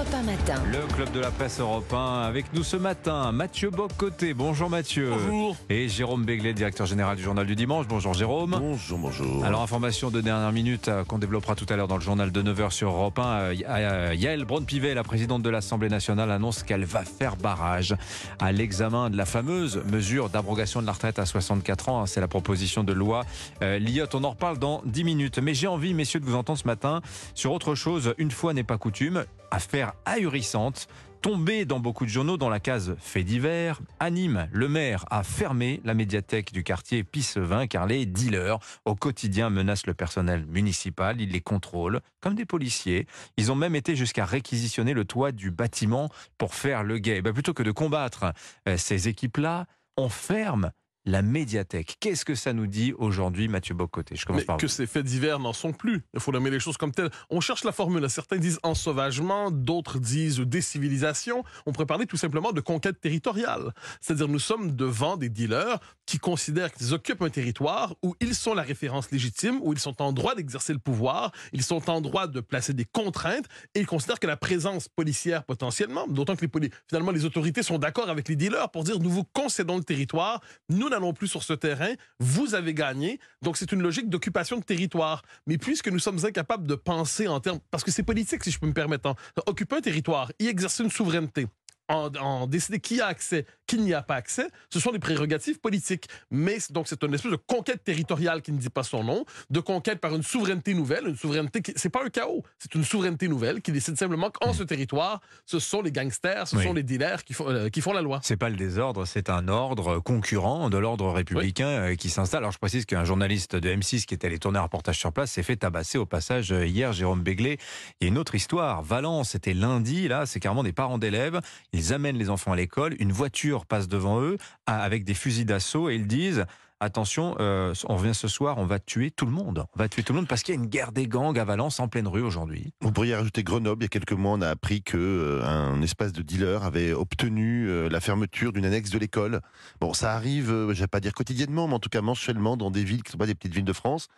Europe 1 matin. Le club de la presse européen avec nous ce matin, Mathieu Bocoté. Bonjour Mathieu. Bonjour. Et Jérôme Béglé, directeur général du journal du dimanche. Bonjour Jérôme. Bonjour, bonjour. Alors, information de dernière minute euh, qu'on développera tout à l'heure dans le journal de 9h sur Europe 1. Euh, euh, Yael Braun-Pivet, la présidente de l'Assemblée nationale, annonce qu'elle va faire barrage à l'examen de la fameuse mesure d'abrogation de la retraite à 64 ans. C'est la proposition de loi Lyotte. On en reparle dans 10 minutes. Mais j'ai envie, messieurs, de vous entendre ce matin sur autre chose. Une fois n'est pas coutume. Affaire ahurissante tombée dans beaucoup de journaux dans la case fait divers. À Nîmes, le maire a fermé la médiathèque du quartier Pissevin car les dealers au quotidien menacent le personnel municipal. Ils les contrôlent comme des policiers. Ils ont même été jusqu'à réquisitionner le toit du bâtiment pour faire le guet. Ben, plutôt que de combattre euh, ces équipes-là, on ferme la médiathèque. Qu'est-ce que ça nous dit aujourd'hui, Mathieu Bocoté? Je commence Mais par que vous. ces faits divers n'en sont plus. Il faut nommer les choses comme telles. On cherche la formule. Certains disent ensauvagement, d'autres disent décivilisation. On pourrait parler tout simplement de conquête territoriale. C'est-à-dire nous sommes devant des dealers qui considèrent qu'ils occupent un territoire où ils sont la référence légitime, où ils sont en droit d'exercer le pouvoir, ils sont en droit de placer des contraintes et ils considèrent que la présence policière potentiellement, d'autant que les finalement les autorités sont d'accord avec les dealers pour dire nous vous concédons le territoire, nous n'allons plus sur ce terrain, vous avez gagné. Donc c'est une logique d'occupation de territoire. Mais puisque nous sommes incapables de penser en termes, parce que c'est politique si je peux me permettre, hein. occuper un territoire, y exercer une souveraineté, en, en décider qui a accès, qui n'y a pas accès, ce sont des prérogatives politiques. Mais donc c'est une espèce de conquête territoriale qui ne dit pas son nom, de conquête par une souveraineté nouvelle, une souveraineté qui c'est pas un chaos, c'est une souveraineté nouvelle qui décide simplement qu'en ce territoire, ce sont les gangsters, ce Oui. sont les dealers qui font euh, qui font la loi. C'est pas le désordre, c'est un ordre concurrent de l'ordre républicain euh, qui s'installe. Alors je précise qu'un journaliste de M6 qui était allé tourner un reportage sur place s'est fait tabasser au passage euh, hier, Jérôme Béglé. Il y a une autre histoire. Valence, c'était lundi, là, c'est carrément des parents d'élèves. Ils amènent les enfants à l'école, une voiture passe devant eux avec des fusils d'assaut et ils disent Attention, euh, on revient ce soir, on va tuer tout le monde. On va tuer tout le monde parce qu'il y a une guerre des gangs à Valence en pleine rue aujourd'hui. Vous pourriez rajouter Grenoble. Il y a quelques mois, on a appris que euh, un espace de dealers avait obtenu euh, la fermeture d'une annexe de l'école. Bon, ça arrive, je vais pas dire quotidiennement, mais en tout cas mensuellement dans des villes qui ne sont pas des petites villes de France.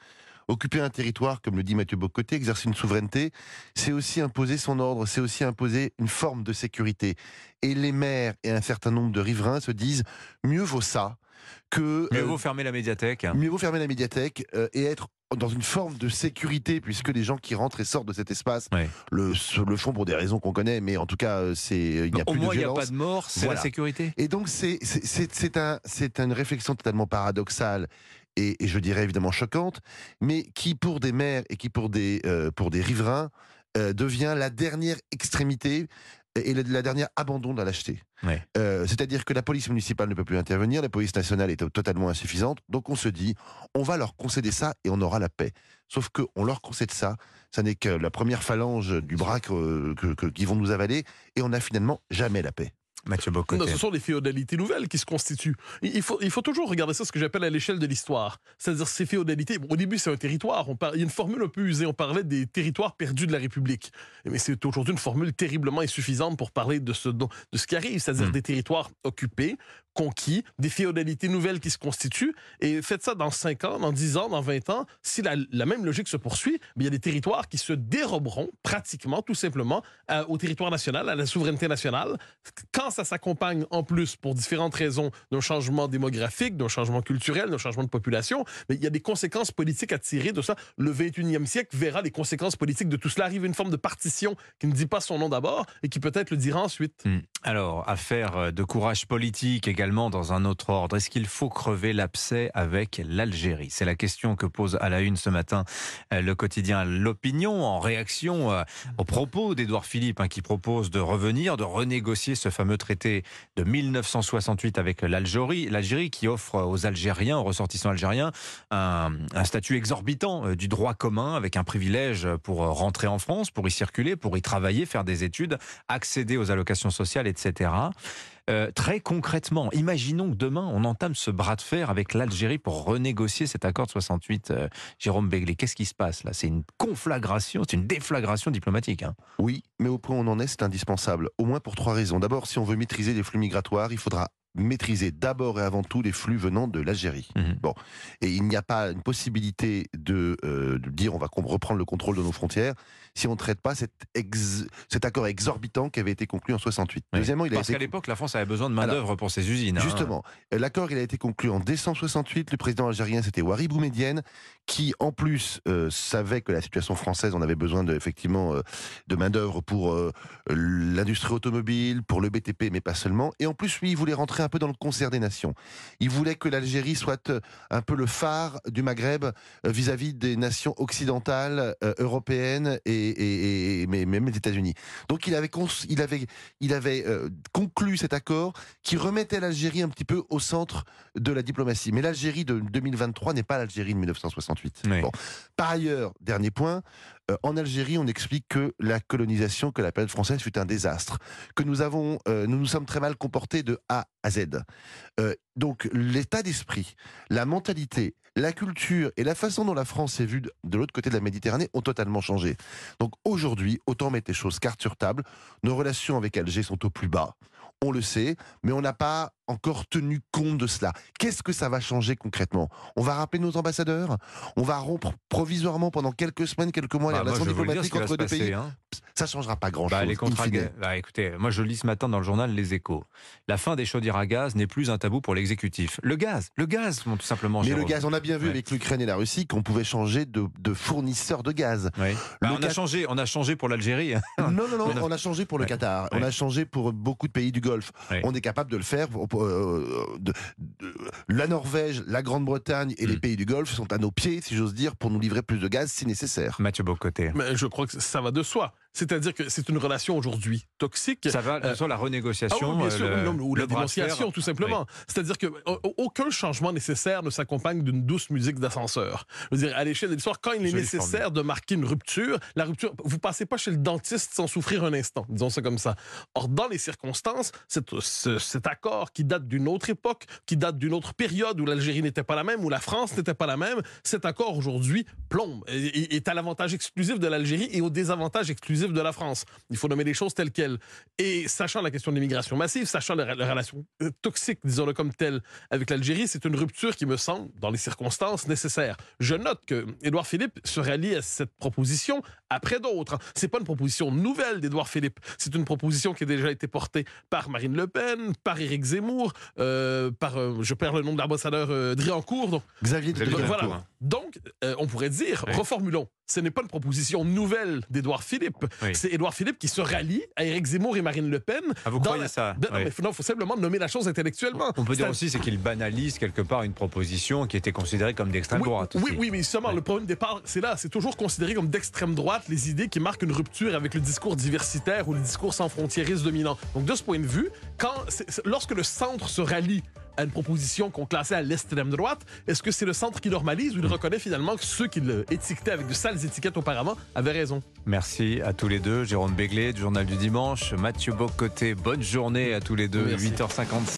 Occuper un territoire, comme le dit Mathieu Bocoté, exercer une souveraineté, c'est aussi imposer son ordre, c'est aussi imposer une forme de sécurité. Et les maires et un certain nombre de riverains se disent mieux vaut ça que Mieux euh, vaut fermer la médiathèque. Mieux vaut fermer la médiathèque euh, et être dans une forme de sécurité, puisque les gens qui rentrent et sortent de cet espace Ouais. le, le font pour des raisons qu'on connaît, mais en tout cas, euh, c'est il n'y a Au plus moins, de il n'y a pas de mort, c'est Voilà. la sécurité. Et donc, c'est c'est- c'est- c'est un, c'est une réflexion totalement paradoxale et, et je dirais évidemment choquante, mais qui, pour des maires et qui, pour des, euh, pour des riverains, euh, devient la dernière extrémité et la, la dernière abandon de la lâcheté. Ouais. Euh, C'est-à-dire que la police municipale ne peut plus intervenir, la police nationale est totalement insuffisante, donc on se dit, on va leur concéder ça et on aura la paix. Sauf qu'on leur concède ça, ça n'est que la première phalange du bras que- que- que- qu'ils vont nous avaler, et on n'a finalement jamais la paix. Mathieu. Non, ce sont des féodalités nouvelles qui se constituent. Il faut, il faut toujours regarder ça, ce que j'appelle à l'échelle de l'histoire. C'est-à-dire ces féodalités. bon, au début, c'est un territoire. On par- Il y a une formule un peu usée. On parlait des territoires perdus de la République. Mais c'est aujourd'hui une formule terriblement insuffisante pour parler de ce, dont- de ce qui arrive. C'est-à-dire Mm. des territoires occupés, conquis, des féodalités nouvelles qui se constituent. Et faites ça dans 5 ans, dans 10 ans, dans 20 ans. Si la, même logique se poursuit, mais il y a des territoires qui se déroberont pratiquement, tout simplement, à- au territoire national, à la souveraineté nationale. Quand ça s'accompagne en plus, pour différentes raisons, d'un changement démographique, d'un changement culturel, d'un changement de population, mais il y a des conséquences politiques à tirer de ça. Le 21e siècle verra les conséquences politiques de tout cela arriver, une forme de partition qui ne dit pas son nom d'abord et qui peut-être le dira ensuite. Hmm. Alors, affaire euh, de courage politique également dans un autre ordre. Est-ce qu'il faut crever l'abcès avec l'Algérie? C'est la question que pose à la une ce matin euh, le quotidien L'Opinion en réaction euh, aux propos d'Édouard Philippe hein, qui propose de revenir, de renégocier ce fameux traité de 1968 avec l'Algérie, l'Algérie qui offre aux Algériens, aux ressortissants algériens, un, statut exorbitant euh, du droit commun avec un privilège pour rentrer en France, pour y circuler, pour y travailler, faire des études, accéder aux allocations sociales, etc. Euh, très concrètement, imaginons que demain on entame ce bras de fer avec l'Algérie pour renégocier cet accord de 68. euh, Jérôme Begley, qu'est-ce qui se passe là? C'est une conflagration, c'est une déflagration diplomatique. hein. Oui, mais au point où on en est, c'est indispensable. Au moins pour trois raisons. D'abord, si on veut maîtriser les flux migratoires, il faudra maîtriser d'abord et avant tout les flux venant de l'Algérie. Mhm. Bon, et il n'y a pas une possibilité de, euh, de dire on va reprendre le contrôle de nos frontières si on ne traite pas cet, ex- cet accord exorbitant qui avait été conclu en 68. Oui. Deuxièmement, il a Parce été qu'à l'époque, la France avait besoin de Alors, main-d'œuvre pour ses usines. hein. Justement, euh, l'accord il a été conclu en décembre 68. Le président algérien c'était Ouari Boumedienne, qui en plus euh, savait que la situation française, on avait besoin de effectivement euh, de main d'œuvre pour l'industrie automobile, pour le BTP, mais pas seulement. Et en plus, lui, il voulait rentrer un peu dans le concert des nations. Il voulait que l'Algérie soit euh, un peu le phare du Maghreb euh, vis-à-vis des nations occidentales, euh, européennes et, et- et- mais même les États-Unis. Donc il avait cons- il avait il avait euh, conclu cet accord qui remettait l'Algérie un petit peu au centre de la diplomatie. Mais l'Algérie de 2023 n'est pas l'Algérie de 1968. Oui. Bon. Par ailleurs, dernier point, euh, en Algérie, on explique que la colonisation, que la période française fut un désastre, que nous avons, euh, nous nous sommes très mal comportés de A à Z. Euh, donc l'état d'esprit, la mentalité, la culture et la façon dont la France est vue de, l'autre côté de la Méditerranée ont totalement changé. Donc aujourd'hui, autant mettre les choses carte sur table. Nos relations avec Alger sont au plus bas. On le sait, mais on n'a pas encore tenu compte de cela. Qu'est-ce que ça va changer concrètement? On va rappeler nos ambassadeurs? On va rompre provisoirement pendant quelques semaines, quelques mois Bah, les relations diplomatiques entre deux passer, pays hein. Ça changera pas grand-chose. Bah, les contrats. Bah, écoutez, moi je lis ce matin dans le journal Les Échos. La fin des chaudières à gaz n'est plus un tabou pour l'exécutif. Le gaz, le gaz, tout simplement. Mais le gaz, on a bien vu Ouais. avec l'Ukraine et la Russie qu'on pouvait changer de, de fournisseur de gaz. Bah, on a changé, on a changé pour l'Algérie. Non, non, non, On a- on a changé pour le Ouais. Qatar, on a changé pour beaucoup de pays du Golfe. On est capable de le faire. pour- pour, euh, de- de- la Norvège, la Grande-Bretagne et les Mm. pays du Golfe sont à nos pieds, si j'ose dire, pour nous livrer plus de gaz si nécessaire. Mathieu Bocoté. Mais je crois que ça va de soi. C'est-à-dire que c'est une relation aujourd'hui toxique. Ça va, Euh, soit la Ah renégociation, oui, bien sûr, euh, le- ou la dénonciation, tout simplement. C'est-à-dire que euh, aucun changement nécessaire ne s'accompagne d'une douce musique d'ascenseur. Je veux dire, à l'échelle de l'histoire, quand il est nécessaire de marquer une rupture, la rupture, vous passez pas chez le dentiste sans souffrir un instant, disons ça comme ça. Or, dans les circonstances, ce- cet accord qui date d'une autre époque, qui date d'une autre période où l'Algérie n'était pas la même, où la France n'était pas la même, cet accord aujourd'hui plombe et- est à l'avantage exclusif de l'Algérie et au désavantage exclusif de la France. Il faut nommer les choses telles quelles. Et sachant la question de l'immigration massive, sachant la, la relation euh, toxique, disons-le comme telle, avec l'Algérie, c'est une rupture qui me semble, dans les circonstances, nécessaire. Je note que Édouard Philippe se rallie à cette proposition après d'autres. C'est pas une proposition nouvelle d'Édouard Philippe. C'est une proposition qui a déjà été portée par Marine Le Pen, par Éric Zemmour, euh, par, euh, je perds le nom de l'ambassadeur euh, Driancourt. Donc, Xavier. Driancourt. voilà. Donc, on pourrait dire, Oui. reformulons, ce n'est pas une proposition nouvelle d'Édouard Philippe. Oui. C'est Édouard Philippe qui se rallie à Éric Zemmour et Marine Le Pen. Ah, vous croyez la- ça? non, Oui. mais faut- non, faut simplement nommer la chose intellectuellement. On peut dire aussi c'est qu'il banalise quelque part une proposition qui était considérée comme d'extrême droite. oui, aussi. oui, mais justement, Ouais. le point de départ, c'est là. C'est toujours considéré comme d'extrême droite les idées qui marquent une rupture avec le discours diversitaire ou le discours sans frontiérisme dominant. Donc, de ce point de vue, quand, lorsque le centre se rallie à une proposition qu'on classait à l'extrême droite, est-ce que c'est le centre qui normalise ou il reconnaît finalement que ceux qui l'étiquetaient avec de sales étiquettes auparavant avaient raison? Merci à tous les deux. Jérôme Béglé du Journal du Dimanche, Mathieu Bocoté, bonne journée à tous les deux. Merci. 8h56.